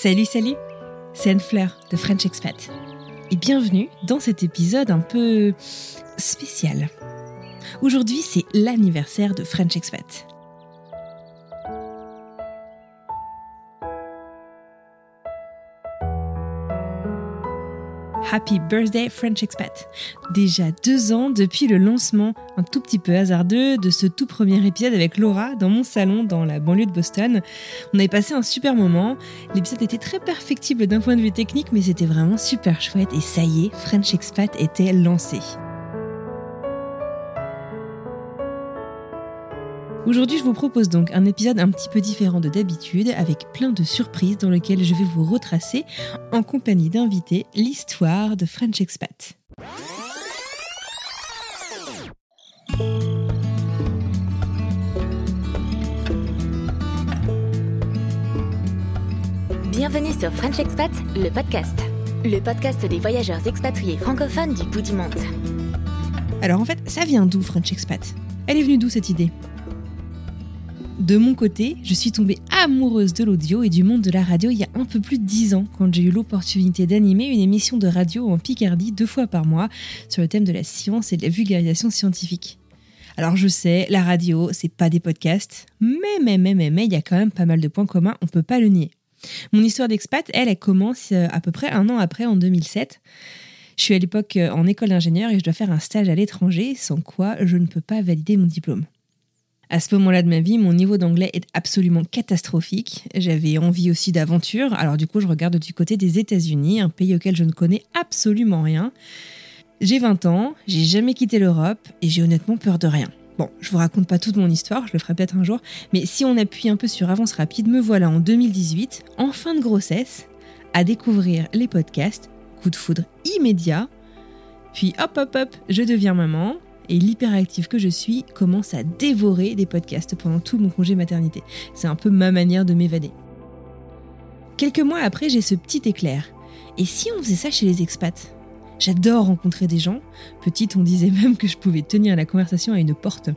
Salut, salut C'est Anne Fleur de French Expat. Et bienvenue dans cet épisode un peu spécial. Aujourd'hui, c'est l'anniversaire de French Expat. Happy Birthday French Expat. Déjà deux ans depuis le lancement, un tout petit peu hasardeux, de ce tout premier épisode avec Laura dans mon salon dans la banlieue de Boston. On avait passé un super moment. L'épisode était très perfectible d'un point de vue technique, mais c'était vraiment super chouette. Et ça y est, French Expat était lancé. Aujourd'hui, je vous propose donc un épisode un petit peu différent de d'habitude, avec plein de surprises dans lesquelles je vais vous retracer, en compagnie d'invités, l'histoire de French Expat. Bienvenue sur French Expat, le podcast. Le podcast des voyageurs expatriés francophones du bout du monde. Alors en fait, ça vient d'où French Expat? Elle est venue d'où cette idée? De mon côté, je suis tombée amoureuse de l'audio et du monde de la radio il y a un peu plus de dix ans quand j'ai eu l'opportunité d'animer une émission de radio en Picardie deux fois par mois sur le thème de la science et de la vulgarisation scientifique. Alors je sais, la radio, c'est pas des podcasts, mais mais mais mais mais il y a quand même pas mal de points communs, on peut pas le nier. Mon histoire d'expat, elle, elle commence euh, à peu près un an après, en 2007. Je suis à l'époque euh, en école d'ingénieur et je dois faire un stage à l'étranger, sans quoi je ne peux pas valider mon diplôme. À ce moment-là de ma vie, mon niveau d'anglais est absolument catastrophique. J'avais envie aussi d'aventure, alors du coup je regarde du côté des États-Unis, un pays auquel je ne connais absolument rien. J'ai 20 ans, j'ai jamais quitté l'Europe et j'ai honnêtement peur de rien. Bon, je vous raconte pas toute mon histoire, je le ferai peut-être un jour, mais si on appuie un peu sur avance rapide, me voilà en 2018, en fin de grossesse, à découvrir les podcasts, coup de foudre immédiat, puis hop hop hop, je deviens maman, et l'hyperactive que je suis commence à dévorer des podcasts pendant tout mon congé maternité. C'est un peu ma manière de m'évader. Quelques mois après, j'ai ce petit éclair. Et si on faisait ça chez les expats? J'adore rencontrer des gens. Petite, on disait même que je pouvais tenir la conversation à une porte,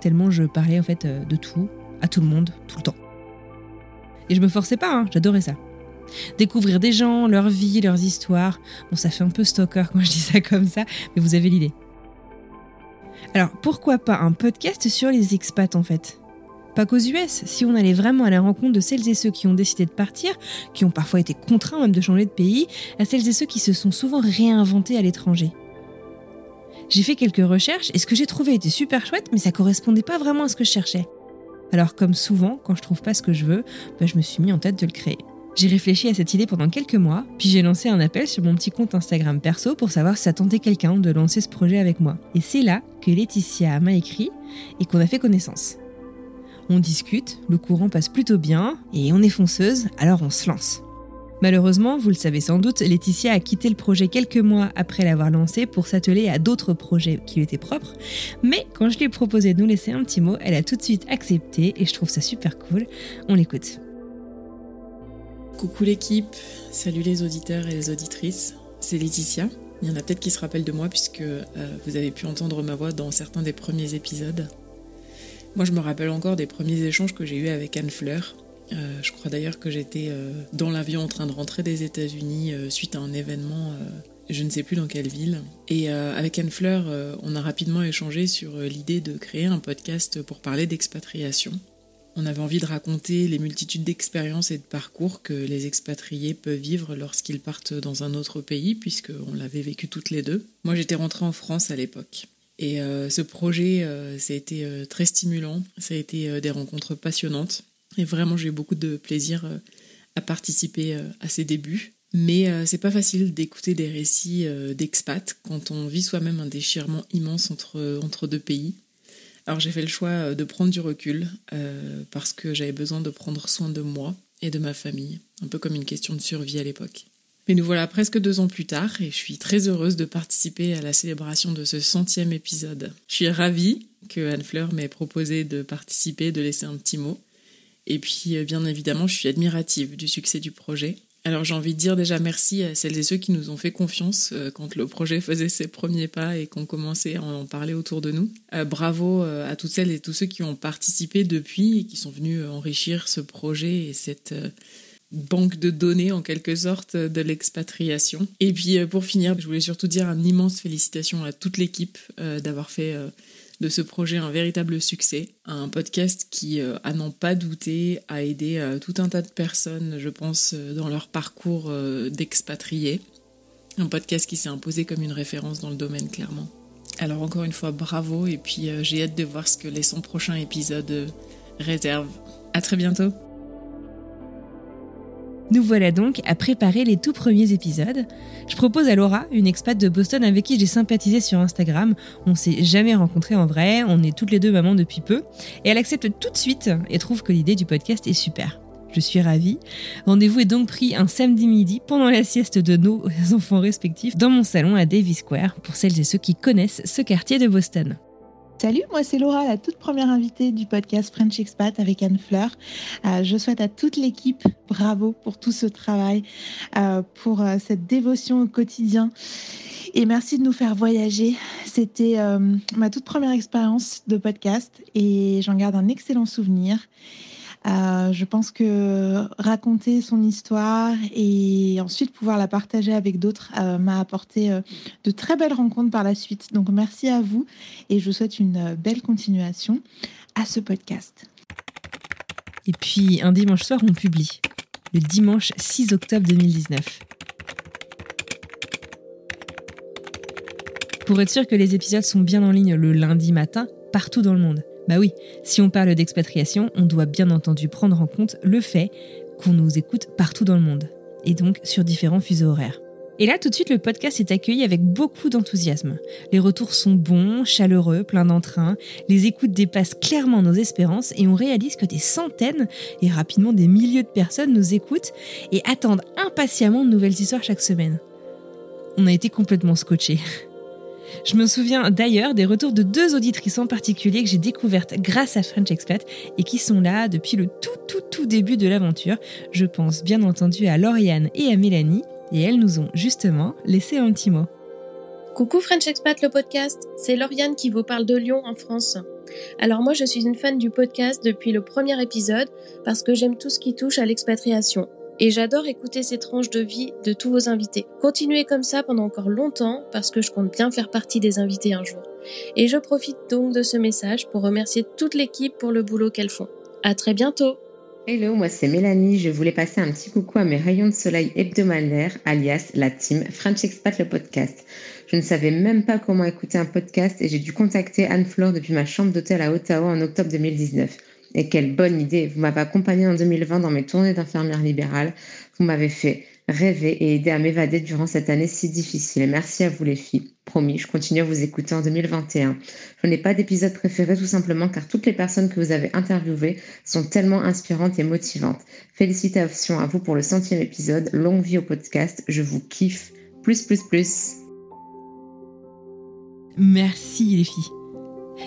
tellement je parlais en fait euh, de tout, à tout le monde, tout le temps. Et je me forçais pas, hein, j'adorais ça. Découvrir des gens, leur vie, leurs histoires. Bon, ça fait un peu stalker quand je dis ça comme ça, mais vous avez l'idée. Alors pourquoi pas un podcast sur les expats en fait? Pas qu'aux US, si on allait vraiment à la rencontre de celles et ceux qui ont décidé de partir, qui ont parfois été contraints même de changer de pays, à celles et ceux qui se sont souvent réinventés à l'étranger. J'ai fait quelques recherches et ce que j'ai trouvé était super chouette, mais ça correspondait pas vraiment à ce que je cherchais. Alors comme souvent, quand je trouve pas ce que je veux, bah, je me suis mis en tête de le créer. J'ai réfléchi à cette idée pendant quelques mois, puis j'ai lancé un appel sur mon petit compte Instagram perso pour savoir si ça tentait quelqu'un de lancer ce projet avec moi. Et c'est là que Laetitia m'a écrit et qu'on a fait connaissance. On discute, le courant passe plutôt bien et on est fonceuse, alors on se lance. Malheureusement, vous le savez sans doute, Laetitia a quitté le projet quelques mois après l'avoir lancé pour s'atteler à d'autres projets qui lui étaient propres. Mais quand je lui ai proposé de nous laisser un petit mot, elle a tout de suite accepté et je trouve ça super cool. On l'écoute. Coucou l'équipe, salut les auditeurs et les auditrices, c'est Laetitia. Il y en a peut-être qui se rappellent de moi puisque euh, vous avez pu entendre ma voix dans certains des premiers épisodes. Moi je me rappelle encore des premiers échanges que j'ai eus avec Anne Fleur, euh, je crois d'ailleurs que j'étais euh, dans l'avion en train de rentrer des États-Unis suite à un événement, je ne sais plus dans quelle ville. Et avec Anne Fleur, on a rapidement échangé sur l'idée de créer un podcast pour parler d'expatriation. On avait envie de raconter les multitudes d'expériences et de parcours que les expatriés peuvent vivre lorsqu'ils partent dans un autre pays, puisqu'on l'avait vécu toutes les deux. Moi, j'étais rentrée en France à l'époque. Et ce projet, ça a été très stimulant, ça a été des rencontres passionnantes. Et vraiment, j'ai eu beaucoup de plaisir euh, à participer euh, à ces débuts. Mais euh, c'est pas facile d'écouter des récits d'expats quand on vit soi-même un déchirement immense entre, entre deux pays. Alors j'ai fait le choix de prendre du recul parce que j'avais besoin de prendre soin de moi et de ma famille, un peu comme une question de survie à l'époque. Mais nous voilà presque deux ans plus tard et je suis très heureuse de participer à la célébration de ce centième épisode. Je suis ravie que Anne Fleur m'ait proposé de participer, de laisser un petit mot. Et puis, euh, bien évidemment, je suis admirative du succès du projet. Alors j'ai envie de dire déjà merci à celles et ceux qui nous ont fait confiance euh, quand le projet faisait ses premiers pas et qu'on commençait à en parler autour de nous. Euh, bravo à toutes celles et tous ceux qui ont participé depuis et qui sont venus enrichir ce projet et cette banque de données en quelque sorte de l'expatriation. Et puis pour finir, je voulais surtout dire un immense félicitations à toute l'équipe d'avoir fait de ce projet un véritable succès. Un podcast qui, euh, à n'en pas douter, a aidé euh, tout un tas de personnes, je pense, euh, dans leur parcours d'expatriés. Un podcast qui s'est imposé comme une référence dans le domaine, clairement. Alors encore une fois, bravo, et puis j'ai hâte de voir ce que les 100 prochains épisodes réservent. À très bientôt nous voilà donc à préparer les tout premiers épisodes. Je propose à Laura, une expat de Boston avec qui j'ai sympathisé sur Instagram. On s'est jamais rencontrés en vrai, on est toutes les deux mamans depuis peu, et elle accepte tout de suite et trouve que l'idée du podcast est super. Je suis ravie. Rendez-vous est donc pris un samedi midi pendant la sieste de nos enfants respectifs dans mon salon à Davis Square pour celles et ceux qui connaissent ce quartier de Boston. Salut, moi c'est Laura, la toute première invitée du podcast French Expat avec Anne Fleur. Euh, je souhaite à toute l'équipe bravo pour tout ce travail, euh, pour euh, cette dévotion au quotidien. Et merci de nous faire voyager. C'était ma toute première expérience de podcast et j'en garde un excellent souvenir. Euh, je pense que raconter son histoire et ensuite pouvoir la partager avec d'autres euh, m'a apporté euh, de très belles rencontres par la suite. Donc merci à vous et je vous souhaite une belle continuation à ce podcast. Et puis un dimanche soir, on publie. Le dimanche 6 octobre 2019. Pour être sûr que les épisodes sont bien en ligne le lundi matin, partout dans le monde. Bah oui, si on parle d'expatriation, on doit bien entendu prendre en compte le fait qu'on nous écoute partout dans le monde, et donc sur différents fuseaux horaires. Et là, tout de suite, le podcast est accueilli avec beaucoup d'enthousiasme. Les retours sont bons, chaleureux, pleins d'entrain. Les écoutes dépassent clairement nos espérances et on réalise que des centaines et rapidement des milliers de personnes nous écoutent et attendent impatiemment de nouvelles histoires chaque semaine. On a été complètement scotchés. Je me souviens d'ailleurs des retours de deux auditrices en particulier que j'ai découvertes grâce à French Expat et qui sont là depuis le tout tout tout début de l'aventure. Je pense bien entendu à Lauriane et à Mélanie et elles nous ont justement laissé un petit mot. Coucou French Expat le podcast, c'est Lauriane qui vous parle de Lyon en France. Alors moi je suis une fan du podcast depuis le premier épisode parce que j'aime tout ce qui touche à l'expatriation et j'adore écouter ces tranches de vie de tous vos invités. Continuez comme ça pendant encore longtemps parce que je compte bien faire partie des invités un jour. Et je profite donc de ce message pour remercier toute l'équipe pour le boulot qu'elles font. À très bientôt! Hello, moi c'est Mélanie. Je voulais passer un petit coucou à mes rayons de soleil hebdomadaires, alias la team French Expat le podcast. Je ne savais même pas comment écouter un podcast et j'ai dû contacter Anne-Flore depuis ma chambre d'hôtel à Ottawa en octobre 2019. Et quelle bonne idée Vous m'avez accompagnée en 2020 dans mes tournées d'infirmière libérale. Vous m'avez fait rêver et aider à m'évader durant cette année si difficile. merci à vous les filles. Promis, je continue à vous écouter en 2021. Je n'ai pas d'épisode préféré tout simplement car toutes les personnes que vous avez interviewées sont tellement inspirantes et motivantes. Félicitations à vous pour le centième épisode. Longue vie au podcast. Je vous kiffe. Plus, plus, plus. Merci les filles.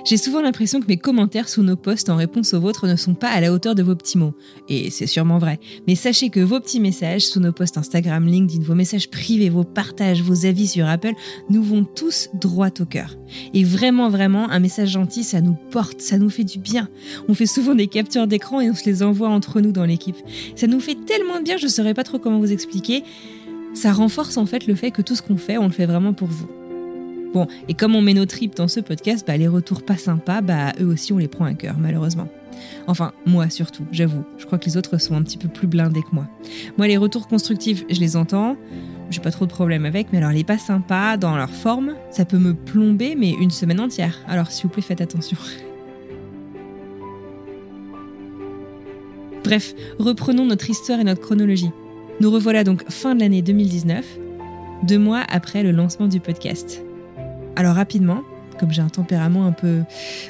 J'ai souvent l'impression que mes commentaires sous nos posts en réponse aux vôtres ne sont pas à la hauteur de vos petits mots. Et c'est sûrement vrai. Mais sachez que vos petits messages sous nos posts Instagram, LinkedIn, vos messages privés, vos partages, vos avis sur Apple nous vont tous droit au cœur. Et vraiment, vraiment, un message gentil, ça nous porte, ça nous fait du bien. On fait souvent des captures d'écran et on se les envoie entre nous dans l'équipe. Ça nous fait tellement de bien, je ne saurais pas trop comment vous expliquer. Ça renforce en fait le fait que tout ce qu'on fait, on le fait vraiment pour vous. Bon, et comme on met nos tripes dans ce podcast, bah, les retours pas sympas, bah, eux aussi on les prend à cœur, malheureusement. Enfin, moi surtout, j'avoue. Je crois que les autres sont un petit peu plus blindés que moi. Moi, les retours constructifs, je les entends. J'ai pas trop de problème avec, mais alors les pas sympas, dans leur forme, ça peut me plomber, mais une semaine entière. Alors s'il vous plaît, faites attention. Bref, reprenons notre histoire et notre chronologie. Nous revoilà donc fin de l'année 2019, deux mois après le lancement du podcast. Alors rapidement, comme j'ai un tempérament un peu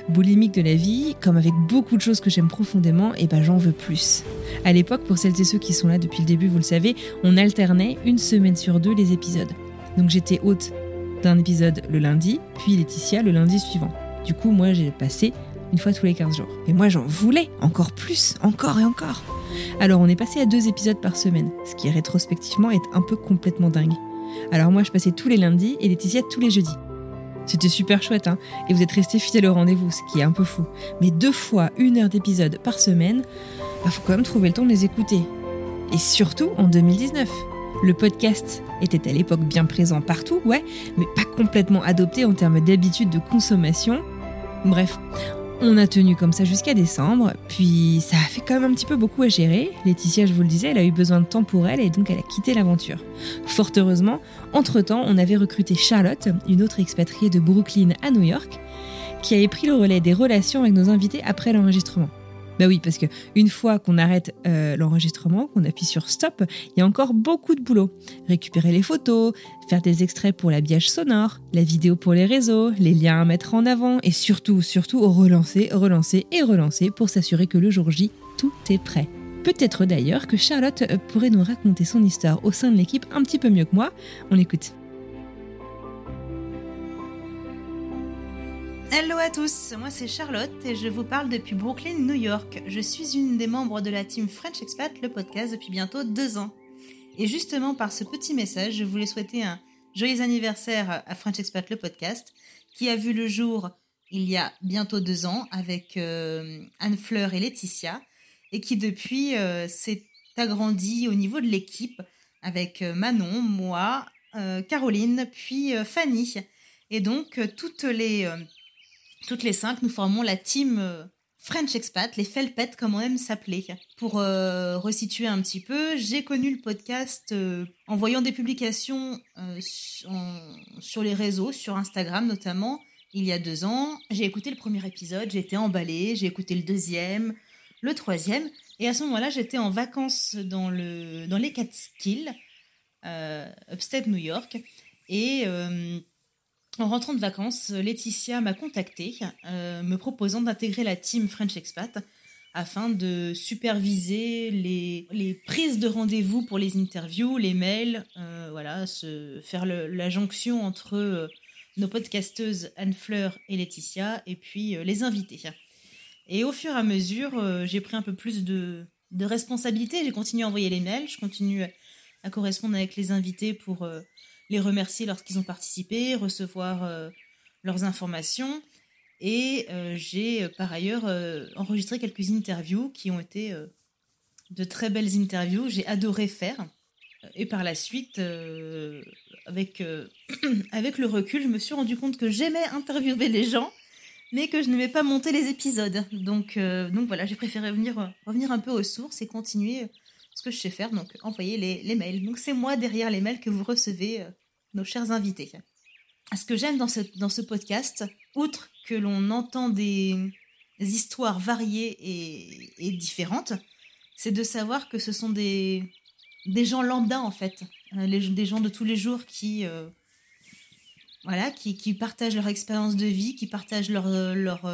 boulimique de la vie, comme avec beaucoup de choses que j'aime profondément, et eh ben j'en veux plus. À l'époque, pour celles et ceux qui sont là depuis le début, vous le savez, on alternait une semaine sur deux les épisodes. Donc j'étais hôte d'un épisode le lundi, puis Laetitia le lundi suivant. Du coup, moi j'ai passé une fois tous les 15 jours. Mais moi j'en voulais encore plus, encore et encore. Alors on est passé à deux épisodes par semaine, ce qui rétrospectivement est un peu complètement dingue. Alors moi je passais tous les lundis et Laetitia tous les jeudis. C'était super chouette, hein Et vous êtes resté fidèle au rendez-vous, ce qui est un peu fou. Mais deux fois une heure d'épisode par semaine, bah faut quand même trouver le temps de les écouter. Et surtout en 2019. Le podcast était à l'époque bien présent partout, ouais, mais pas complètement adopté en termes d'habitude de consommation. Bref, on a tenu comme ça jusqu'à décembre, puis ça a fait quand même un petit peu beaucoup à gérer. Laetitia, je vous le disais, elle a eu besoin de temps pour elle et donc elle a quitté l'aventure. Fort heureusement, entre-temps, on avait recruté Charlotte, une autre expatriée de Brooklyn à New York, qui avait pris le relais des relations avec nos invités après l'enregistrement. Bah oui, parce que une fois qu'on arrête euh, l'enregistrement, qu'on appuie sur stop, il y a encore beaucoup de boulot. Récupérer les photos, faire des extraits pour l'habillage sonore, la vidéo pour les réseaux, les liens à mettre en avant et surtout, surtout relancer, relancer et relancer pour s'assurer que le jour J, tout est prêt. Peut-être d'ailleurs que Charlotte pourrait nous raconter son histoire au sein de l'équipe un petit peu mieux que moi. On l'écoute. Hello à tous, moi c'est Charlotte et je vous parle depuis Brooklyn, New York. Je suis une des membres de la team French Expat, le podcast, depuis bientôt deux ans. Et justement par ce petit message, je voulais souhaiter un joyeux anniversaire à French Expat, le podcast, qui a vu le jour il y a bientôt deux ans avec euh, Anne Fleur et Laetitia, et qui depuis euh, s'est agrandi au niveau de l'équipe avec euh, Manon, moi, Caroline, puis Fanny. Et donc toutes les toutes les cinq, nous formons la team euh, French Expat, les Felpet comme on aime s'appeler. Pour euh, resituer un petit peu, j'ai connu le podcast euh, en voyant des publications sur les réseaux, sur Instagram notamment, il y a deux ans. J'ai écouté le premier épisode, j'ai été emballée, j'ai écouté le deuxième, le troisième, et à ce moment-là, j'étais en vacances dans, le, dans les Catskills, upstate New York, et en rentrant de vacances, Laetitia m'a contacté, euh, me proposant d'intégrer la team French Expat afin de superviser les, prises de rendez-vous pour les interviews, les mails, euh, voilà, se, faire la jonction entre euh, nos podcasteuses Anne Fleur et Laetitia, et puis les invités. Et au fur et à mesure, j'ai pris un peu plus de, de responsabilité, j'ai continué à envoyer les mails, je continue à correspondre avec les invités pour les remercier lorsqu'ils ont participé, recevoir euh, leurs informations. Et euh, j'ai euh, par ailleurs enregistré quelques interviews qui ont été de très belles interviews. J'ai adoré faire. Et par la suite, avec, avec le recul, je me suis rendu compte que j'aimais interviewer les gens, mais que je n'aimais pas monter les épisodes. Donc, donc voilà, j'ai préféré venir, revenir un peu aux sources et continuer ce que je sais faire, donc envoyer les, les mails. Donc c'est moi derrière les mails que vous recevez nos chers invités. Ce que j'aime dans ce, dans ce podcast, outre que l'on entend des histoires variées et, différentes, c'est de savoir que ce sont des, des gens lambda en fait, des gens de tous les jours qui voilà, qui, qui, partagent leur expérience de vie, qui partagent leur, leur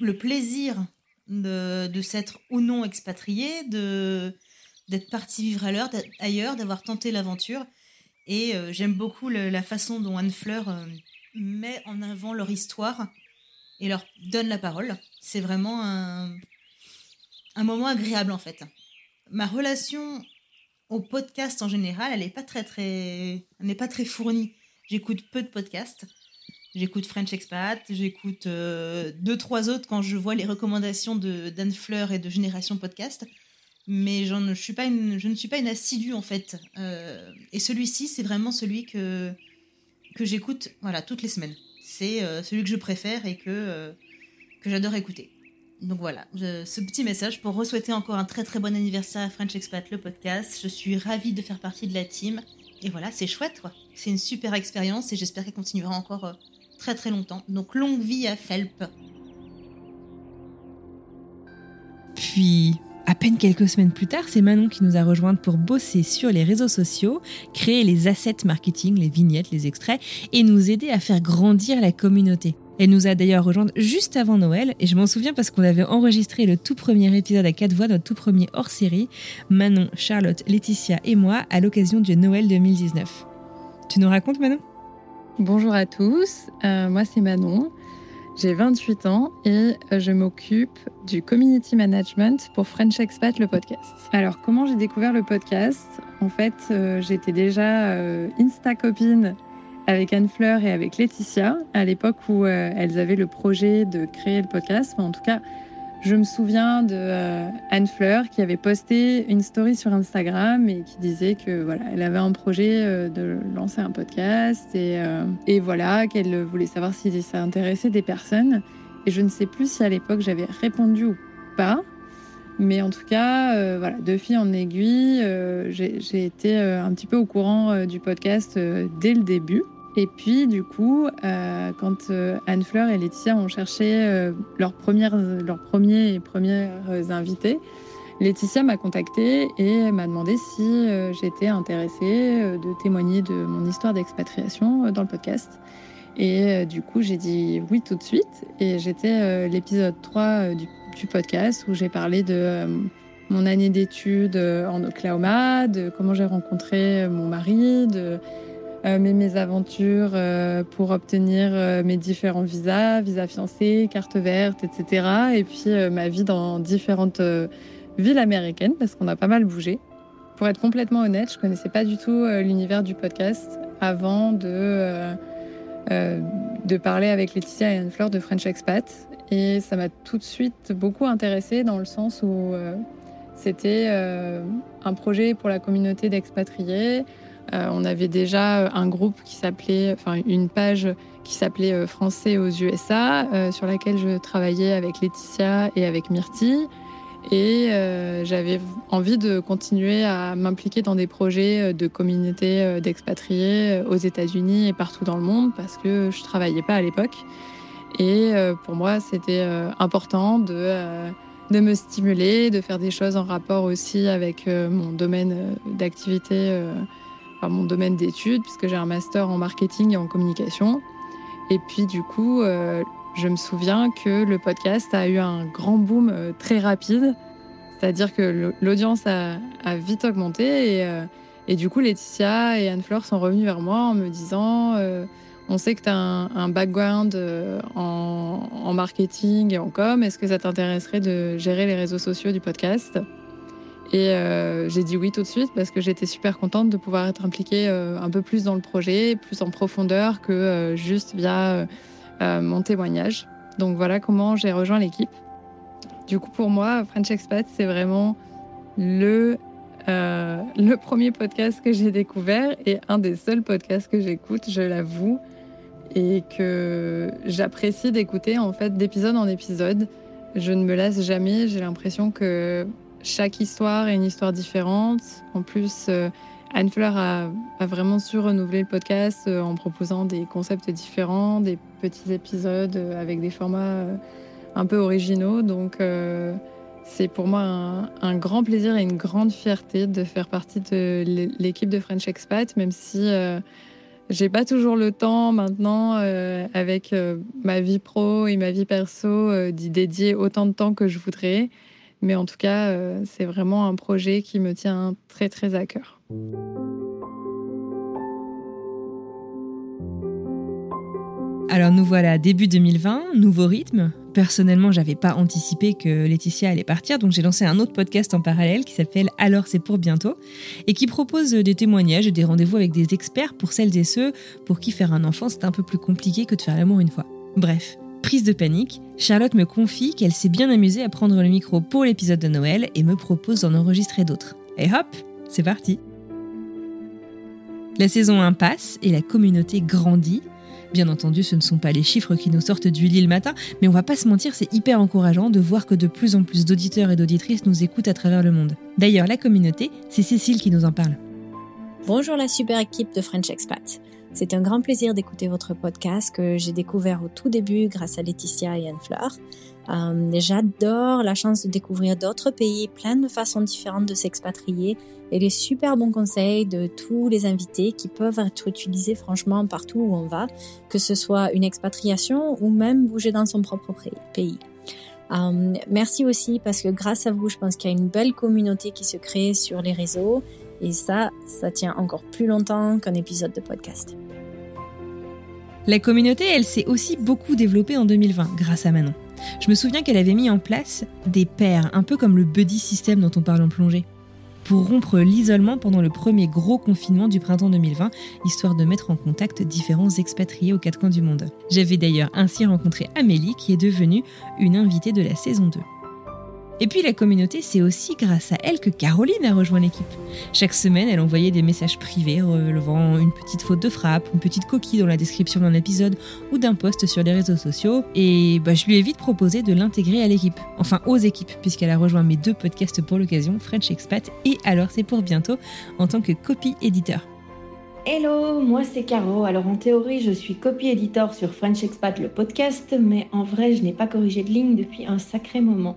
le plaisir de, de s'être ou non expatrié, d'être parti vivre ailleurs, d'avoir tenté l'aventure. Et j'aime beaucoup la façon dont Anne Fleur met en avant leur histoire et leur donne la parole. C'est vraiment un, moment agréable en fait. Ma relation au podcast en général, elle n'est pas très très, pas très fournie. J'écoute peu de podcasts. J'écoute French Expat, j'écoute euh, deux trois autres quand je vois les recommandations d'Anne Fleur et de Génération Podcast. Mais je ne suis pas une, je ne suis pas une assidue en fait. Euh, et celui-ci, c'est vraiment celui que que j'écoute, voilà, toutes les semaines. C'est euh, celui que je préfère et que que j'adore écouter. Donc voilà, ce petit message pour re-souhaiter encore un très très bon anniversaire à French Expat, le podcast. Je suis ravie de faire partie de la team. Et voilà, c'est chouette, quoi. C'est une super expérience et j'espère qu'elle continuera encore euh, très très longtemps. Donc longue vie à Felp. Puis, peine quelques semaines plus tard, c'est Manon qui nous a rejointes pour bosser sur les réseaux sociaux, créer les assets marketing, les vignettes, les extraits, et nous aider à faire grandir la communauté. Elle nous a d'ailleurs rejointe juste avant Noël, et je m'en souviens parce qu'on avait enregistré le tout premier épisode à quatre voix, notre tout premier hors-série, Manon, Charlotte, Laetitia et moi, à l'occasion du Noël 2019. Tu nous racontes Manon? Bonjour à tous, euh, moi c'est Manon, j'ai 28 ans et euh, je m'occupe du community management pour French Expat, le podcast. Alors comment j'ai découvert le podcast? En fait, euh, j'étais déjà Insta-copine avec Anne Fleur et avec Laetitia à l'époque où euh, elles avaient le projet de créer le podcast. en tout cas, je me souviens de euh, Anne Fleur qui avait posté une story sur Instagram et qui disait que voilà, elle avait un projet euh, de lancer un podcast et, et voilà qu'elle voulait savoir si ça intéressait des personnes. Et je ne sais plus si à l'époque j'avais répondu ou pas. Mais en tout cas, voilà, de fil en aiguille, j'ai été un petit peu au courant du podcast dès le début. Et puis, du coup, euh, quand euh, Anne Fleur et Laetitia ont cherché euh, leurs, premières, leurs premiers et premières invités, Laetitia m'a contactée et m'a demandé si j'étais intéressée de témoigner de mon histoire d'expatriation dans le podcast. Et du coup, j'ai dit oui tout de suite. Et j'étais l'épisode 3 du, du, podcast où j'ai parlé de mon année d'études en Oklahoma, de comment j'ai rencontré mon mari, de euh, mes aventures euh, pour obtenir euh, mes différents visas, visa fiancé, carte verte, etc. Et puis ma vie dans différentes villes américaines parce qu'on a pas mal bougé. Pour être complètement honnête, je connaissais pas du tout l'univers du podcast avant de, de parler avec Laetitia et Anne-Fleur de French Expat. Et ça m'a tout de suite beaucoup intéressée dans le sens où c'était un projet pour la communauté d'expatriés, euh, on avait déjà un groupe qui s'appelait, enfin une page qui s'appelait euh, Français aux USA, euh, sur laquelle je travaillais avec Laetitia et avec Myrtille. Et j'avais envie de continuer à m'impliquer dans des projets de communauté d'expatriés aux États-Unis et partout dans le monde parce que je travaillais pas à l'époque. Et pour moi, c'était important de, de me stimuler, de faire des choses en rapport aussi avec mon domaine d'activité mon domaine d'études, puisque j'ai un master en marketing et en communication. Et puis du coup, euh, je me souviens que le podcast a eu un grand boom euh, très rapide. C'est-à-dire que l'audience a, vite augmenté et, euh, et, du coup, Laetitia et Anne-Fleur sont revenus vers moi en me disant On sait que tu as un, background en, marketing et en com. Est-ce que ça t'intéresserait de gérer les réseaux sociaux du podcast? Et euh, j'ai dit oui tout de suite parce que j'étais super contente de pouvoir être impliquée euh, un peu plus dans le projet, plus en profondeur que euh, juste via mon témoignage. Donc voilà comment j'ai rejoint l'équipe. Du coup, pour moi, French Expat, c'est vraiment le, le premier podcast que j'ai découvert et un des seuls podcasts que j'écoute, je l'avoue, et que j'apprécie d'écouter en fait d'épisode en épisode. Je ne me lasse jamais. J'ai l'impression que chaque histoire est une histoire différente. En plus, euh, Anne Fleur a, vraiment su renouveler le podcast euh, en proposant des concepts différents, des petits épisodes euh, avec des formats un peu originaux. Donc, C'est pour moi un, grand plaisir et une grande fierté de faire partie de l'équipe de French Expat, même si j'ai pas toujours le temps maintenant, euh, avec euh, ma vie pro et ma vie perso, euh, d'y dédier autant de temps que je voudrais. Mais en tout cas, c'est vraiment un projet qui me tient très très à cœur. Alors nous voilà début 2020, nouveau rythme, Personnellement, j'avais pas anticipé que Laetitia allait partir, donc j'ai lancé un autre podcast en parallèle qui s'appelle Alors c'est pour bientôt et qui propose des témoignages et des rendez-vous avec des experts pour celles et ceux pour qui faire un enfant c'est un peu plus compliqué que de faire l'amour une fois. Bref, prise de panique, Charlotte me confie qu'elle s'est bien amusée à prendre le micro pour l'épisode de Noël et me propose d'en enregistrer d'autres. Et hop, c'est parti. La saison 1 passe et la communauté grandit Bien entendu, ce ne sont pas les chiffres qui nous sortent du lit le matin, mais on va pas se mentir, c'est hyper encourageant de voir que de plus en plus d'auditeurs et d'auditrices nous écoutent à travers le monde. D'ailleurs, la communauté, c'est Cécile qui nous en parle. Bonjour la super équipe de French Expat. C'est un grand plaisir d'écouter votre podcast que j'ai découvert au tout début grâce à Laetitia et Anne-Fleur. Euh, J'adore la chance de découvrir d'autres pays, plein de façons différentes de s'expatrier et les super bons conseils de tous les invités qui peuvent être utilisés franchement partout où on va, que ce soit une expatriation ou même bouger dans son propre pays. Euh, merci aussi parce que grâce à vous, je pense qu'il y a une belle communauté qui se crée sur les réseaux et ça, ça tient encore plus longtemps qu'un épisode de podcast. La communauté, elle s'est aussi beaucoup développée en 2020 grâce à Manon. Je me souviens qu'elle avait mis en place des pairs, un peu comme le buddy system dont on parle en plongée, pour rompre l'isolement pendant le premier gros confinement du printemps 2020, histoire de mettre en contact différents expatriés aux quatre coins du monde. J'avais d'ailleurs ainsi rencontré Amélie, qui est devenue une invitée de la saison 2. Et puis la communauté, c'est aussi grâce à elle que Caroline a rejoint l'équipe. Chaque semaine, elle envoyait des messages privés relevant une petite faute de frappe, une petite coquille dans la description d'un épisode ou d'un post sur les réseaux sociaux. Et bah, je lui ai vite proposé de l'intégrer à l'équipe, enfin aux équipes, puisqu'elle a rejoint mes deux podcasts pour l'occasion, French Expat et Alors c'est pour bientôt, en tant que copy-éditeur. Hello, moi c'est Caro. Alors en théorie, je suis copy-éditeur sur French Expat le podcast, mais en vrai, je n'ai pas corrigé de ligne depuis un sacré moment.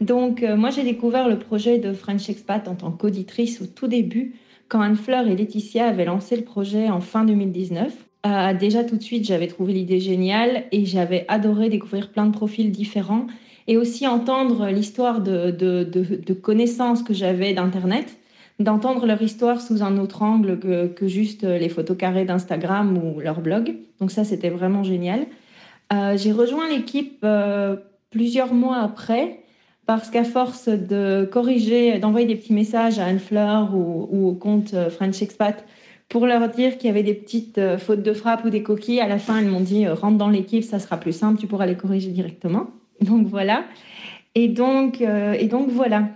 Donc, euh, moi, j'ai découvert le projet de French Expat en tant qu'auditrice au tout début, quand Anne-Fleur et Laetitia avaient lancé le projet en fin 2019. Euh, déjà, tout de suite, j'avais trouvé l'idée géniale et j'avais adoré découvrir plein de profils différents et aussi entendre l'histoire de, connaissances que j'avais d'Internet, d'entendre leur histoire sous un autre angle que, juste les photos carrées d'Instagram ou leur blog. Donc ça, c'était vraiment génial. Euh, j'ai rejoint l'équipe plusieurs mois après parce qu'à force de corriger, d'envoyer des petits messages à Anne-Fleur ou, au compte euh, French Expat pour leur dire qu'il y avait des petites euh, fautes de frappe ou des coquilles, à la fin, elles m'ont dit euh, rentre dans l'équipe, ça sera plus simple, tu pourras les corriger directement. Donc voilà. Et donc, voilà.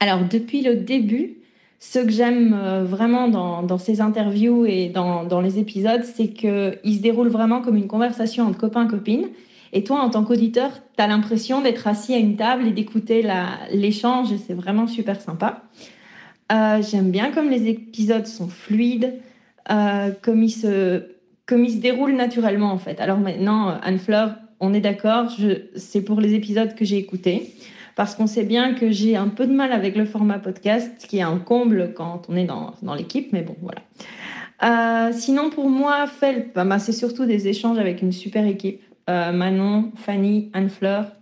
Alors depuis le début, ce que j'aime vraiment dans, ces interviews et dans, dans les épisodes, c'est qu'ils se déroulent vraiment comme une conversation entre copains-copines. Et toi, en tant qu'auditeur, tu as l'impression d'être assis à une table et d'écouter l'échange c'est vraiment super sympa. Euh, j'aime bien comme les épisodes sont fluides, euh, comme, ils se, déroulent naturellement en fait. Alors maintenant, Anne-Fleur, on est d'accord, c'est pour les épisodes que j'ai écoutés parce qu'on sait bien que j'ai un peu de mal avec le format podcast, qui est un comble quand on est dans, dans l'équipe, mais bon, voilà. Euh, sinon, pour moi, FELP, bah, c'est surtout des échanges avec une super équipe. Euh, Manon, Fanny, Anne-Fleur,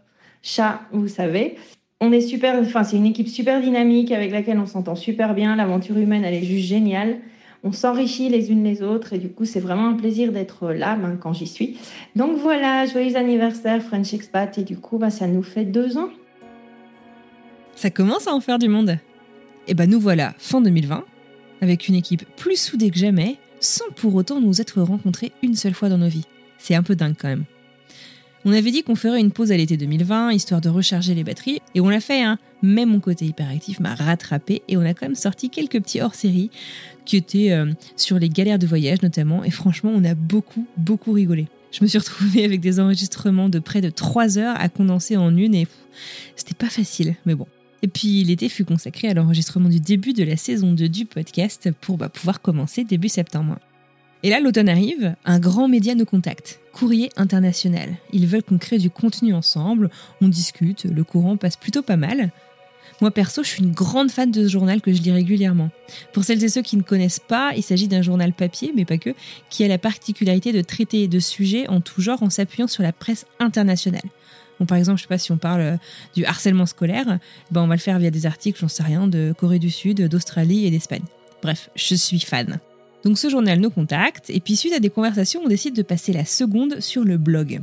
Chat, vous savez. On est super, enfin, c'est une équipe super dynamique avec laquelle on s'entend super bien. L'aventure humaine, elle est juste géniale. On s'enrichit les unes les autres et du coup, c'est vraiment un plaisir d'être là ben, quand j'y suis. Donc voilà, joyeux anniversaire French Expat et du coup, ben, ça nous fait deux ans. Ça commence à en faire du monde. Et ben nous voilà, fin 2020, avec une équipe plus soudée que jamais, sans pour autant nous être rencontrés une seule fois dans nos vies. C'est un peu dingue quand même. On avait dit qu'on ferait une pause à l'été 2020, histoire de recharger les batteries, et on l'a fait, hein. Même mon côté hyperactif m'a rattrapé, et on a quand même sorti quelques petits hors-série qui étaient euh, sur les galères de voyage notamment, et franchement, on a beaucoup, beaucoup rigolé. Je me suis retrouvée avec des enregistrements de près de 3 heures à condenser en une, et c'était pas facile, mais bon. Et puis l'été fut consacré à l'enregistrement du début de la saison 2 du podcast pour bah, pouvoir commencer début septembre. Et là, l'automne arrive, un grand média nous contacte. Courrier international. Ils veulent qu'on crée du contenu ensemble, on discute, le courant passe plutôt pas mal. Moi perso, je suis une grande fan de ce journal que je lis régulièrement. Pour celles et ceux qui ne connaissent pas, il s'agit d'un journal papier, mais pas que, qui a la particularité de traiter de sujets en tout genre en s'appuyant sur la presse internationale. Bon, par exemple, je sais pas si on parle euh, du harcèlement scolaire, ben on va le faire via des articles, j'en sais rien, de Corée du Sud, d'Australie et d'Espagne. Bref, je suis fan. Donc ce journal nous contacte, et puis suite à des conversations, on décide de passer la seconde sur le blog.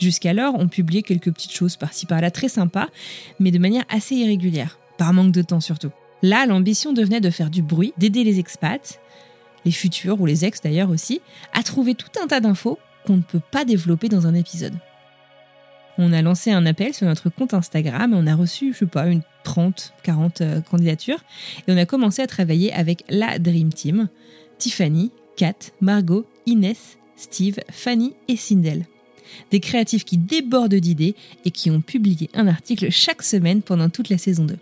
Jusqu'alors, on publiait quelques petites choses par-ci par-là très sympas, mais de manière assez irrégulière, par manque de temps surtout. Là, l'ambition devenait de faire du bruit, d'aider les expats, les futurs ou les ex d'ailleurs aussi, à trouver tout un tas d'infos qu'on ne peut pas développer dans un épisode. On a lancé un appel sur notre compte Instagram et on a reçu, je sais pas, une 30, 40 euh, candidatures. Et on a commencé à travailler avec la Dream Team Tiffany, Kat, Margot, Inès, Steve, Fanny et Sindel. Des créatifs qui débordent d'idées et qui ont publié un article chaque semaine pendant toute la saison 2.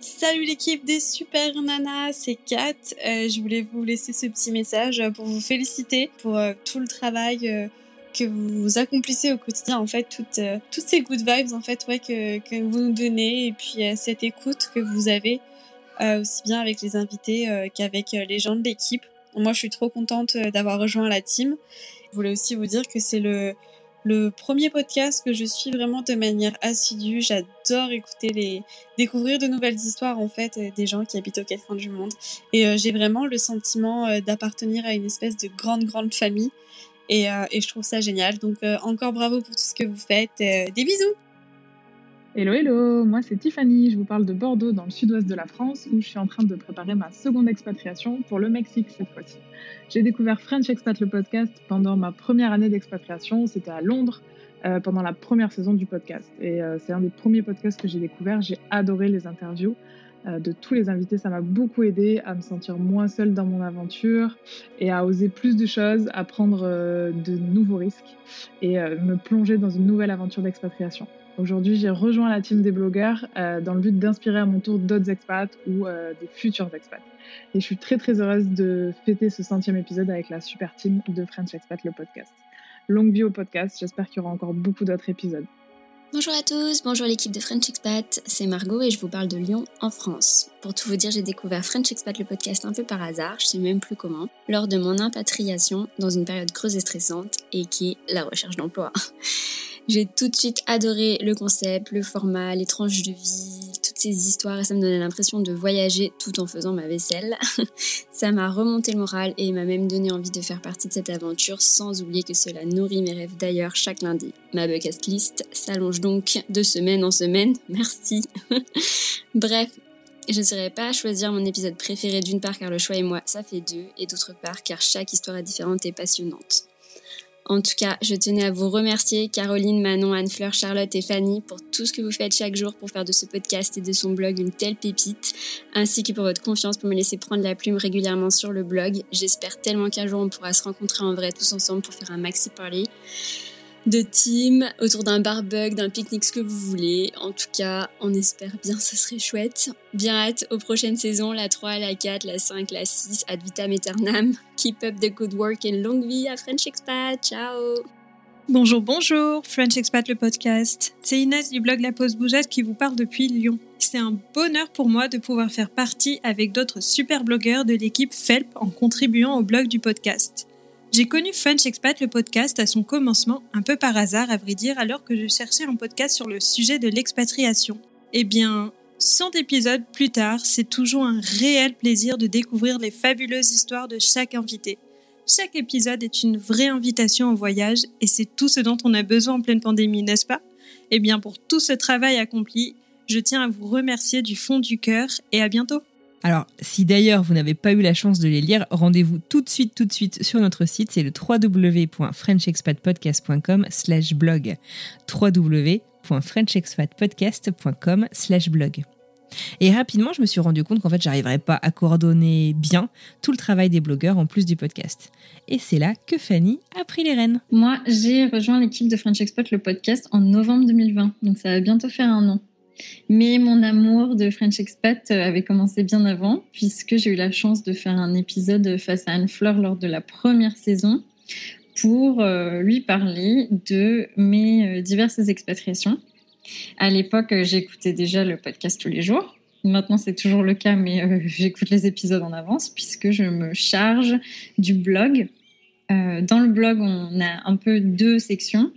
Salut l'équipe des super nanas, c'est Kat. Euh, je voulais vous laisser ce petit message pour vous féliciter pour euh, tout le travail euh, que vous accomplissez au quotidien. En fait, toutes, toutes ces good vibes en fait, ouais, que vous nous donnez et puis cette écoute que vous avez aussi bien avec les invités qu'avec les gens de l'équipe. Moi, je suis trop contente d'avoir rejoint la team. Je voulais aussi vous dire que c'est le le premier podcast que je suis vraiment de manière assidue. J'adore écouter les, découvrir de nouvelles histoires en fait euh, des gens qui habitent aux quatre coins du monde. Et euh, j'ai vraiment le sentiment euh, d'appartenir à une espèce de grande grande famille. Et, et je trouve ça génial. Donc encore bravo pour tout ce que vous faites. des bisous. Hello hello, moi c'est Tiffany, je vous parle de Bordeaux dans le sud-ouest de la France où je suis en train de préparer ma seconde expatriation pour le Mexique cette fois-ci. J'ai découvert French Expat le podcast pendant ma première année d'expatriation, c'était à Londres euh, pendant la première saison du podcast et euh, c'est un des premiers podcasts que j'ai découvert, j'ai adoré les interviews euh, de tous les invités, ça m'a beaucoup aidé à me sentir moins seule dans mon aventure et à oser plus de choses, à prendre de nouveaux risques et me plonger dans une nouvelle aventure d'expatriation. Aujourd'hui, j'ai rejoint la team des blogueurs euh, dans le but d'inspirer à mon tour d'autres expats ou euh, des futurs expats. Et je suis très très heureuse de fêter ce centième épisode avec la super team de French Expat, le podcast. Longue vie au podcast, j'espère qu'il y aura encore beaucoup d'autres épisodes. Bonjour à tous, bonjour l'équipe de French Expat, c'est Margot et je vous parle de Lyon en France. Pour tout vous dire, j'ai découvert French Expat le podcast un peu par hasard, je sais même plus comment, lors de mon impatriation dans une période creuse et stressante et qui est la recherche d'emploi. J'ai tout de suite adoré le concept, le format, les tranches de vie, ces histoires et ça me donnait l'impression de voyager tout en faisant ma vaisselle. ça m'a remonté le moral et m'a même donné envie de faire partie de cette aventure sans oublier que cela nourrit mes rêves d'ailleurs chaque lundi. Ma bucket list s'allonge donc de semaine en semaine. Merci. Bref, je ne saurais pas choisir mon épisode préféré d'une part car le choix et moi ça fait deux et d'autre part car chaque histoire est différente et passionnante. En tout cas, je tenais à vous remercier, Caroline, Manon, Anne-Fleur, Charlotte et Fanny, pour tout ce que vous faites chaque jour pour faire de ce podcast et de son blog une telle pépite, ainsi que pour votre confiance pour me laisser prendre la plume régulièrement sur le blog. J'espère tellement qu'un jour on pourra se rencontrer en vrai tous ensemble pour faire un maxi parler de team autour d'un barbug, d'un pique-nique, ce que vous voulez. En tout cas, on espère bien, ça serait chouette. Bien hâte aux prochaines saisons, la 3, la 4, la 5, la 6, ad vitam aeternam. Keep up the good work et longue vie à French Expat. Ciao Bonjour, bonjour, French Expat le podcast. C'est Inès du blog La Pause Bougeette qui vous parle depuis Lyon. C'est un bonheur pour moi de pouvoir faire partie avec d'autres super blogueurs de l'équipe FELP en contribuant au blog du podcast. J'ai connu French Expat le podcast à son commencement, un peu par hasard à vrai dire, alors que je cherchais un podcast sur le sujet de l'expatriation. Eh bien, 100 épisodes plus tard, c'est toujours un réel plaisir de découvrir les fabuleuses histoires de chaque invité. Chaque épisode est une vraie invitation au voyage et c'est tout ce dont on a besoin en pleine pandémie, n'est-ce pas? Eh bien, pour tout ce travail accompli, je tiens à vous remercier du fond du cœur et à bientôt alors, si d'ailleurs vous n'avez pas eu la chance de les lire, rendez-vous tout de suite, tout de suite sur notre site, c'est le www.frenchexpatpodcast.com slash blog. www.frenchexpatpodcast.com slash blog. Et rapidement, je me suis rendu compte qu'en fait, j'arriverais pas à coordonner bien tout le travail des blogueurs en plus du podcast. Et c'est là que Fanny a pris les rênes. Moi, j'ai rejoint l'équipe de French Expat, le podcast, en novembre 2020. Donc ça va bientôt faire un an. Mais mon amour de French Expat avait commencé bien avant, puisque j'ai eu la chance de faire un épisode face à Anne Fleur lors de la première saison pour euh, lui parler de mes euh, diverses expatriations. À l'époque, euh, j'écoutais déjà le podcast tous les jours. Maintenant, c'est toujours le cas, mais j'écoute les épisodes en avance puisque je me charge du blog. dans le blog, on a un peu deux sections.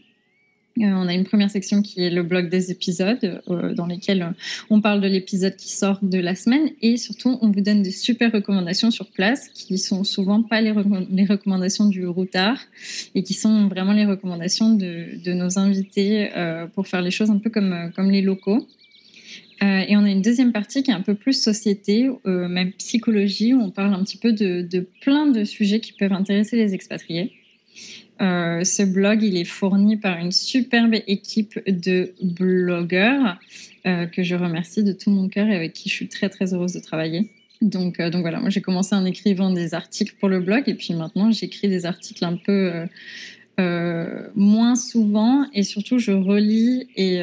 Euh, on a une première section qui est le blog des épisodes, euh, dans lesquels on parle de l'épisode qui sort de la semaine et surtout on vous donne des super recommandations sur place qui sont souvent pas les, recommandations du routard et qui sont vraiment les recommandations de, nos invités euh, pour faire les choses un peu comme, les locaux. et on a une deuxième partie qui est un peu plus société, même psychologie, où on parle un petit peu de plein de sujets qui peuvent intéresser les expatriés. Euh, ce blog, il est fourni par une superbe équipe de blogueurs euh, que je remercie de tout mon cœur et avec qui je suis très très heureuse de travailler. Donc, euh, donc voilà, moi j'ai commencé en écrivant des articles pour le blog et puis maintenant j'écris des articles un peu moins souvent et surtout je relis et,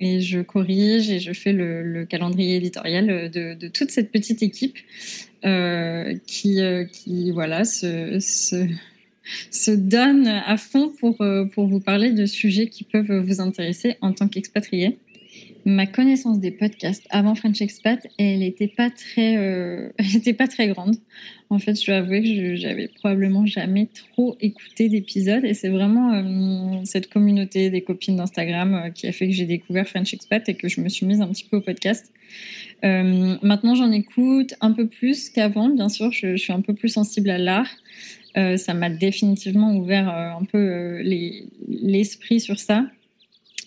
je corrige et je fais le, calendrier éditorial de, toute cette petite équipe qui, voilà se donne à fond pour, euh, pour vous parler de sujets qui peuvent vous intéresser en tant qu'expatrié. Ma connaissance des podcasts avant French Expat, elle n'était pas très, euh, pas très grande. En fait, je dois avouer que j'avais probablement jamais trop écouté d'épisodes, et c'est vraiment euh, cette communauté des copines d'Instagram qui a fait que j'ai découvert French Expat et que je me suis mise un petit peu au podcast. maintenant, j'en écoute un peu plus qu'avant. Bien sûr, je, suis un peu plus sensible à l'art. Euh, ça m'a définitivement ouvert euh, un peu euh, l'esprit sur ça.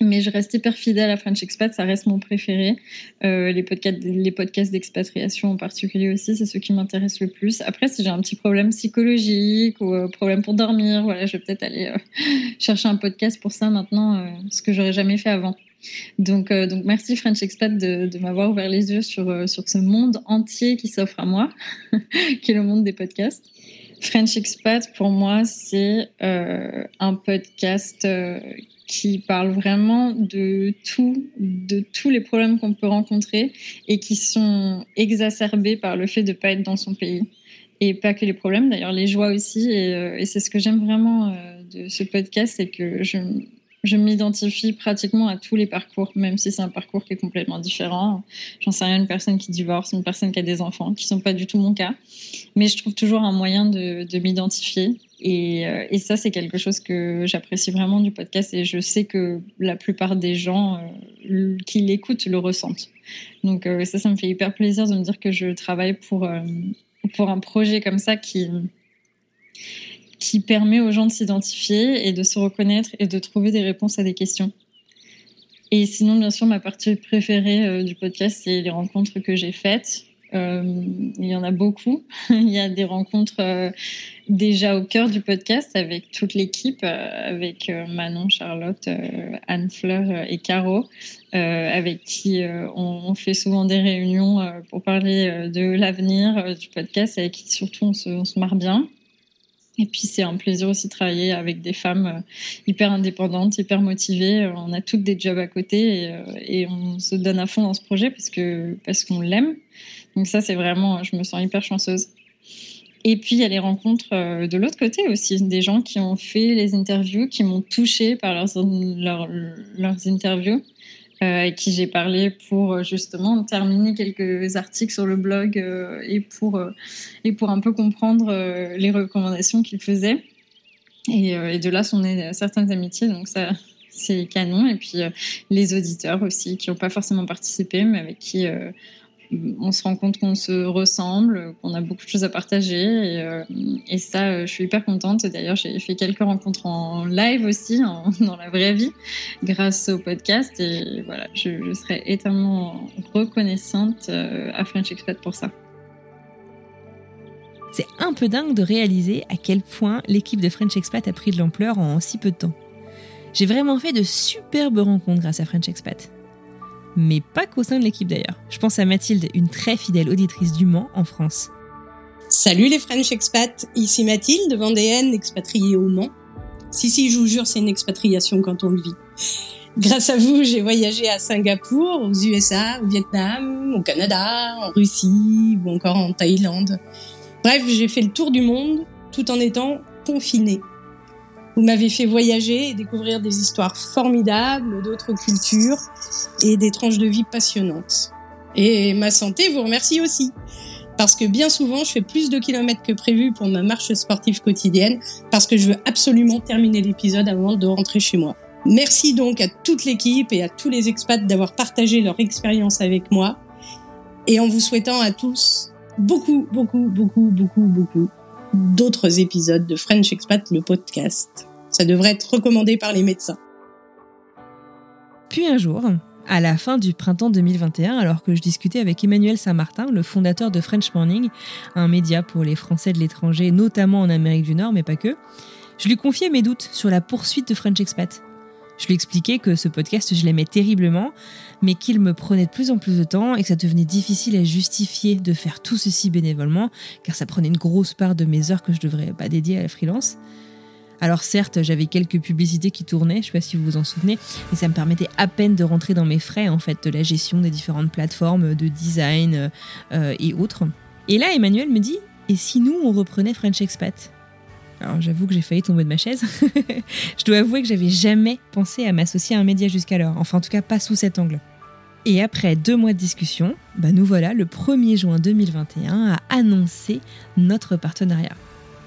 Mais je reste hyper fidèle à French Expat, ça reste mon préféré. les, podcasts, les podcasts d'expatriation en particulier aussi, c'est ceux qui m'intéressent le plus. Après, si j'ai un petit problème psychologique ou problème pour dormir, voilà, je vais peut-être aller chercher un podcast pour ça maintenant, ce que j'aurais jamais fait avant. Donc, merci French Expat de, m'avoir ouvert les yeux sur ce monde entier qui s'offre à moi, qui est le monde des podcasts. French Expat, pour moi, c'est euh, un podcast euh, qui parle vraiment de tout, de tous les problèmes qu'on peut rencontrer et qui sont exacerbés par le fait de ne pas être dans son pays. Et pas que les problèmes, d'ailleurs, les joies aussi. Et, euh, et c'est ce que j'aime vraiment de ce podcast, c'est que je, je m'identifie pratiquement à tous les parcours, même si c'est un parcours qui est complètement différent. J'en sais rien, une personne qui divorce, une personne qui a des enfants, qui ne sont pas du tout mon cas. Mais je trouve toujours un moyen de, m'identifier. Euh, et, ça, c'est quelque chose que j'apprécie vraiment du podcast. Et je sais que la plupart des gens euh, qui l'écoutent le ressentent. Donc euh, ça, ça me fait hyper plaisir de me dire que je travaille pour, pour un projet comme ça qui qui permet aux gens de s'identifier et de se reconnaître et de trouver des réponses à des questions. Et sinon, bien sûr, ma partie préférée euh, du podcast, c'est les rencontres que j'ai faites. Euh, il y en a beaucoup. il y a des rencontres euh, déjà au cœur du podcast avec toute l'équipe, avec Manon, Charlotte, Anne Fleur et Caro, avec qui on, fait souvent des réunions pour parler de l'avenir du podcast, avec qui surtout on se marre bien. Et puis c'est un plaisir aussi de travailler avec des femmes euh, hyper indépendantes, hyper motivées. On a toutes des jobs à côté et, euh, on se donne à fond dans ce projet parce que parce qu'on l'aime. Donc ça c'est vraiment, je me sens hyper chanceuse. Et puis il y a les rencontres euh, de l'autre côté aussi, des gens qui ont fait les interviews, qui m'ont touchée par leurs, leurs, leurs interviews euh, avec qui j'ai parlé pour euh, justement terminer quelques articles sur le blog euh, et, pour, et pour un peu comprendre les recommandations qu'il faisait. Et, et, de là sont nées certaines amitiés, donc ça, c'est canon. Et puis les auditeurs aussi, qui n'ont pas forcément participé, mais avec qui on se rend compte qu'on se ressemble, qu'on a beaucoup de choses à partager. Et, euh, ça, euh, je suis hyper contente. D'ailleurs, j'ai fait quelques rencontres en live aussi, dans la vraie vie, grâce au podcast. Et voilà, je, serais éternellement reconnaissante euh, à French Expat pour ça. C'est un peu dingue de réaliser à quel point l'équipe de French Expat a pris de l'ampleur en si peu de temps. J'ai vraiment fait de superbes rencontres grâce à French Expat mais pas qu'au sein de l'équipe d'ailleurs. Je pense à Mathilde, une très fidèle auditrice du Mans en France. Salut les French expats, ici Mathilde, vendéenne, expatriée au Mans. Si, si, je vous jure, c'est une expatriation quand on le vit. Grâce à vous, j'ai voyagé à Singapour, aux USA, au Vietnam, au Canada, en Russie ou encore en Thaïlande. Bref, j'ai fait le tour du monde tout en étant confinée. Vous m'avez fait voyager et découvrir des histoires formidables d'autres cultures et des tranches de vie passionnantes. Et ma santé vous remercie aussi. Parce que bien souvent, je fais plus de kilomètres que prévu pour ma marche sportive quotidienne parce que je veux absolument terminer l'épisode avant de rentrer chez moi. Merci donc à toute l'équipe et à tous les expats d'avoir partagé leur expérience avec moi et en vous souhaitant à tous beaucoup, beaucoup, beaucoup, beaucoup, beaucoup d'autres épisodes de French Expat, le podcast. Ça devrait être recommandé par les médecins. Puis un jour, à la fin du printemps 2021, alors que je discutais avec Emmanuel Saint-Martin, le fondateur de French Morning, un média pour les Français de l'étranger, notamment en Amérique du Nord, mais pas que, je lui confiais mes doutes sur la poursuite de French Expat. Je lui expliquais que ce podcast, je l'aimais terriblement, mais qu'il me prenait de plus en plus de temps et que ça devenait difficile à justifier de faire tout ceci bénévolement, car ça prenait une grosse part de mes heures que je devrais pas dédier à la freelance. Alors certes, j'avais quelques publicités qui tournaient, je sais pas si vous vous en souvenez, mais ça me permettait à peine de rentrer dans mes frais en fait de la gestion des différentes plateformes de design euh, et autres. Et là, Emmanuel me dit "Et si nous on reprenait French Expat? Alors j'avoue que j'ai failli tomber de ma chaise. je dois avouer que j'avais jamais pensé à m'associer à un média jusqu'alors, enfin en tout cas pas sous cet angle. Et après deux mois de discussion, bah nous voilà le 1er juin 2021 à annoncer notre partenariat.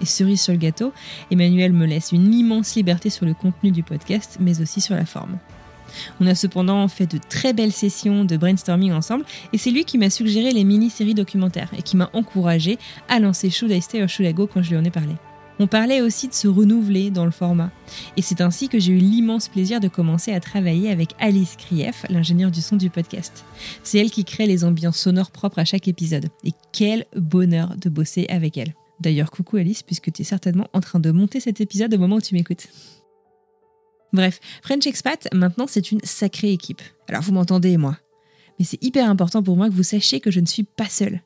Et cerise sur le gâteau, Emmanuel me laisse une immense liberté sur le contenu du podcast, mais aussi sur la forme. On a cependant fait de très belles sessions de brainstorming ensemble, et c'est lui qui m'a suggéré les mini-séries documentaires et qui m'a encouragé à lancer Should I Stay or Should I Go quand je lui en ai parlé. On parlait aussi de se renouveler dans le format. Et c'est ainsi que j'ai eu l'immense plaisir de commencer à travailler avec Alice Krief, l'ingénieure du son du podcast. C'est elle qui crée les ambiances sonores propres à chaque épisode. Et quel bonheur de bosser avec elle. D'ailleurs, coucou Alice, puisque tu es certainement en train de monter cet épisode au moment où tu m'écoutes. Bref, French Expat, maintenant, c'est une sacrée équipe. Alors, vous m'entendez, moi. Mais c'est hyper important pour moi que vous sachiez que je ne suis pas seule.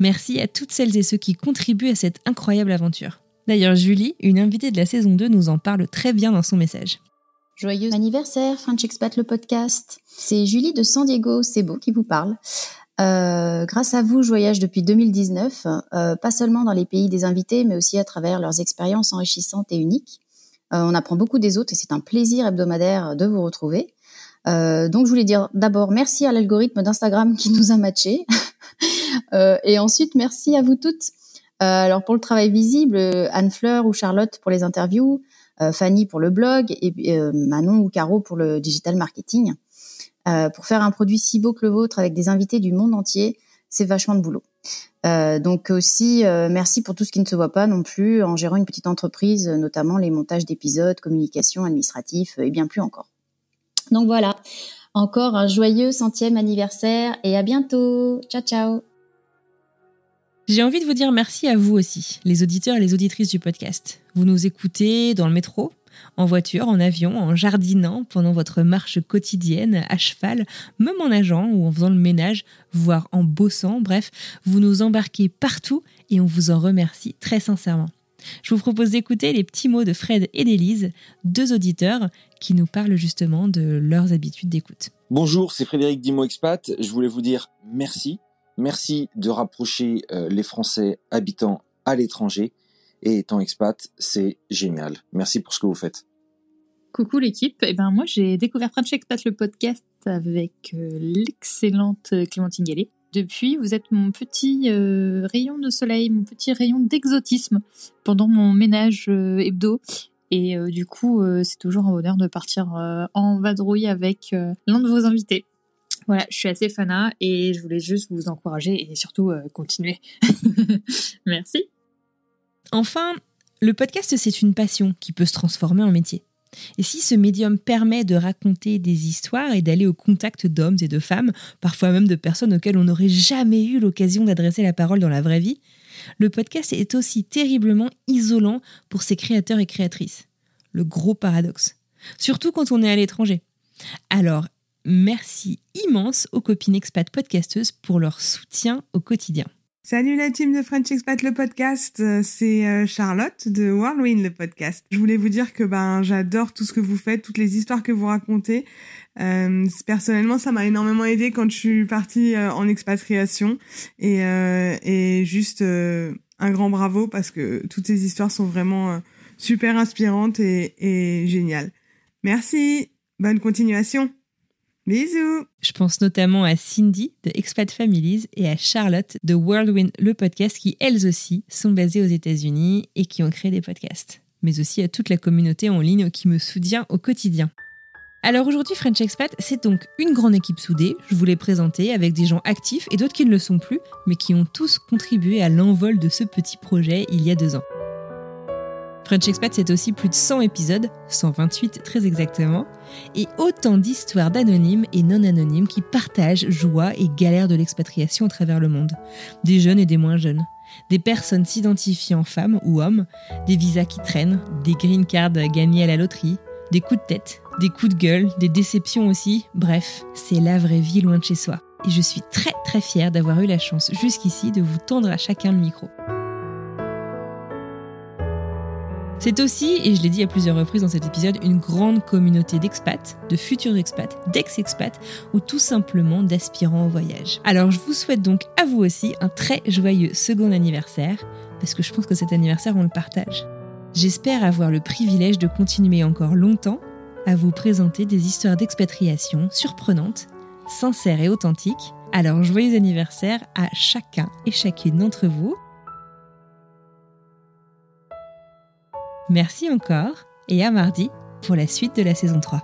Merci à toutes celles et ceux qui contribuent à cette incroyable aventure. D'ailleurs, Julie, une invitée de la saison 2, nous en parle très bien dans son message. Joyeux anniversaire, French Expat le podcast. C'est Julie de San Diego, c'est beau, qui vous parle. Euh, grâce à vous, je voyage depuis 2019, euh, pas seulement dans les pays des invités, mais aussi à travers leurs expériences enrichissantes et uniques. Euh, on apprend beaucoup des autres et c'est un plaisir hebdomadaire de vous retrouver. donc, je voulais dire d'abord merci à l'algorithme d'Instagram qui nous a matchés. et ensuite, merci à vous toutes alors pour le travail visible, euh, Anne Fleur ou Charlotte pour les interviews, euh, Fanny pour le blog et Manon ou Caro pour le digital marketing. pour faire un produit si beau que le vôtre avec des invités du monde entier, c'est vachement de boulot. donc aussi, merci pour tout ce qui ne se voit pas non plus en gérant une petite entreprise, notamment les montages d'épisodes, communication, administratif et bien plus encore. Donc voilà, encore un joyeux centième anniversaire et à bientôt. Ciao ciao. J'ai envie de vous dire merci à vous aussi, les auditeurs et les auditrices du podcast. Vous nous écoutez dans le métro, en voiture, en avion, en jardinant, pendant votre marche quotidienne, à cheval, même en nageant ou en faisant le ménage, voire en bossant, bref, vous nous embarquez partout et on vous en remercie très sincèrement. Je vous propose d'écouter les petits mots de Fred et d'Élise, deux auditeurs qui nous parlent justement de leurs habitudes d'écoute. Bonjour, c'est Frédéric Dimo Expat. Je voulais vous dire merci Merci de rapprocher euh, les Français habitants à l'étranger et étant expat, c'est génial. Merci pour ce que vous faites. Coucou l'équipe. Eh ben moi j'ai découvert French Expat le podcast avec euh, l'excellente Clémentine Gallet. Depuis, vous êtes mon petit euh, rayon de soleil, mon petit rayon d'exotisme pendant mon ménage hebdo. Et du coup, c'est toujours un bonheur de partir en vadrouille avec l'un de vos invités. Voilà, je suis assez fanat et je voulais juste vous encourager et surtout euh, continuer. Merci. Enfin, le podcast, c'est une passion qui peut se transformer en métier. Et si ce médium permet de raconter des histoires et d'aller au contact d'hommes et de femmes, parfois même de personnes auxquelles on n'aurait jamais eu l'occasion d'adresser la parole dans la vraie vie, le podcast est aussi terriblement isolant pour ses créateurs et créatrices. Le gros paradoxe. Surtout quand on est à l'étranger. Alors, merci immense aux copines expat podcasteuses pour leur soutien au quotidien. Salut la team de French Expat le podcast, euh, c'est euh, Charlotte de Whirlwind le podcast. Je voulais vous dire que ben j'adore tout ce que vous faites, toutes les histoires que vous racontez. Euh, personnellement, ça m'a énormément aidé quand je suis partie en expatriation et juste un grand bravo parce que toutes ces histoires sont vraiment super inspirantes et géniales. Merci, bonne continuation. Bisous Je pense notamment à Cindy de Expat Families et à Charlotte de Whirlwind, le podcast, qui elles aussi sont basées aux États-Unis et qui ont créé des podcasts. Mais aussi à toute la communauté en ligne qui me soutient au quotidien. Alors aujourd'hui, French Expat, c'est donc une grande équipe soudée, je vous l'ai présentée, avec des gens actifs et d'autres qui ne le sont plus, mais qui ont tous contribué à l'envol de ce petit projet il y a deux ans. French Expat, c'est aussi plus de 100 épisodes, 128 très exactement, et autant d'histoires d'anonymes et non anonymes qui partagent joie et galère de l'expatriation à travers le monde. Des jeunes et des moins jeunes. Des personnes s'identifiant femmes ou hommes, des visas qui traînent, des green cards gagnés à la loterie, des coups de tête, des coups de gueule, des déceptions aussi. Bref, c'est la vraie vie loin de chez soi. Et je suis très très fière d'avoir eu la chance jusqu'ici de vous tendre à chacun le micro. C'est aussi, et je l'ai dit à plusieurs reprises dans cet épisode, une grande communauté d'expats, de futurs expats, d'ex-expats ou tout simplement d'aspirants au voyage. Alors je vous souhaite donc à vous aussi un très joyeux second anniversaire, parce que je pense que cet anniversaire on le partage. J'espère avoir le privilège de continuer encore longtemps à vous présenter des histoires d'expatriation surprenantes, sincères et authentiques. Alors joyeux anniversaire à chacun et chacune d'entre vous. Merci encore et à mardi pour la suite de la saison 3.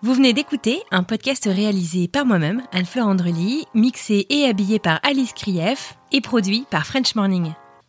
Vous venez d'écouter un podcast réalisé par moi-même, Anne-Fleur Andrely, mixé et habillé par Alice Krief et produit par French Morning.